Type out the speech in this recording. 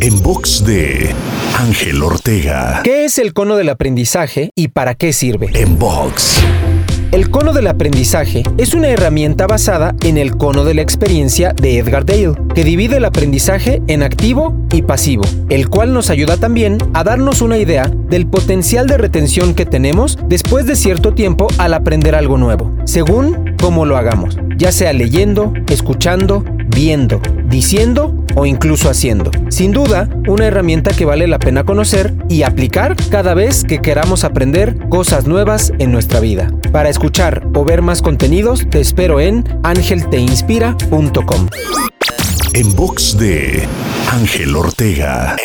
En box de Ángel Ortega. ¿Qué es el cono del aprendizaje y para qué sirve? En box. El cono del aprendizaje es una herramienta basada en el cono de la experiencia de Edgar Dale, que divide el aprendizaje en activo y pasivo, el cual nos ayuda también a darnos una idea del potencial de retención que tenemos después de cierto tiempo al aprender algo nuevo, según cómo lo hagamos, ya sea leyendo, escuchando, viendo, diciendo o incluso haciendo. Sin duda, una herramienta que vale la pena conocer y aplicar cada vez que queramos aprender cosas nuevas en nuestra vida. Para escuchar o ver más contenidos, te espero en angelteinspira.com. En box de Ángel Ortega.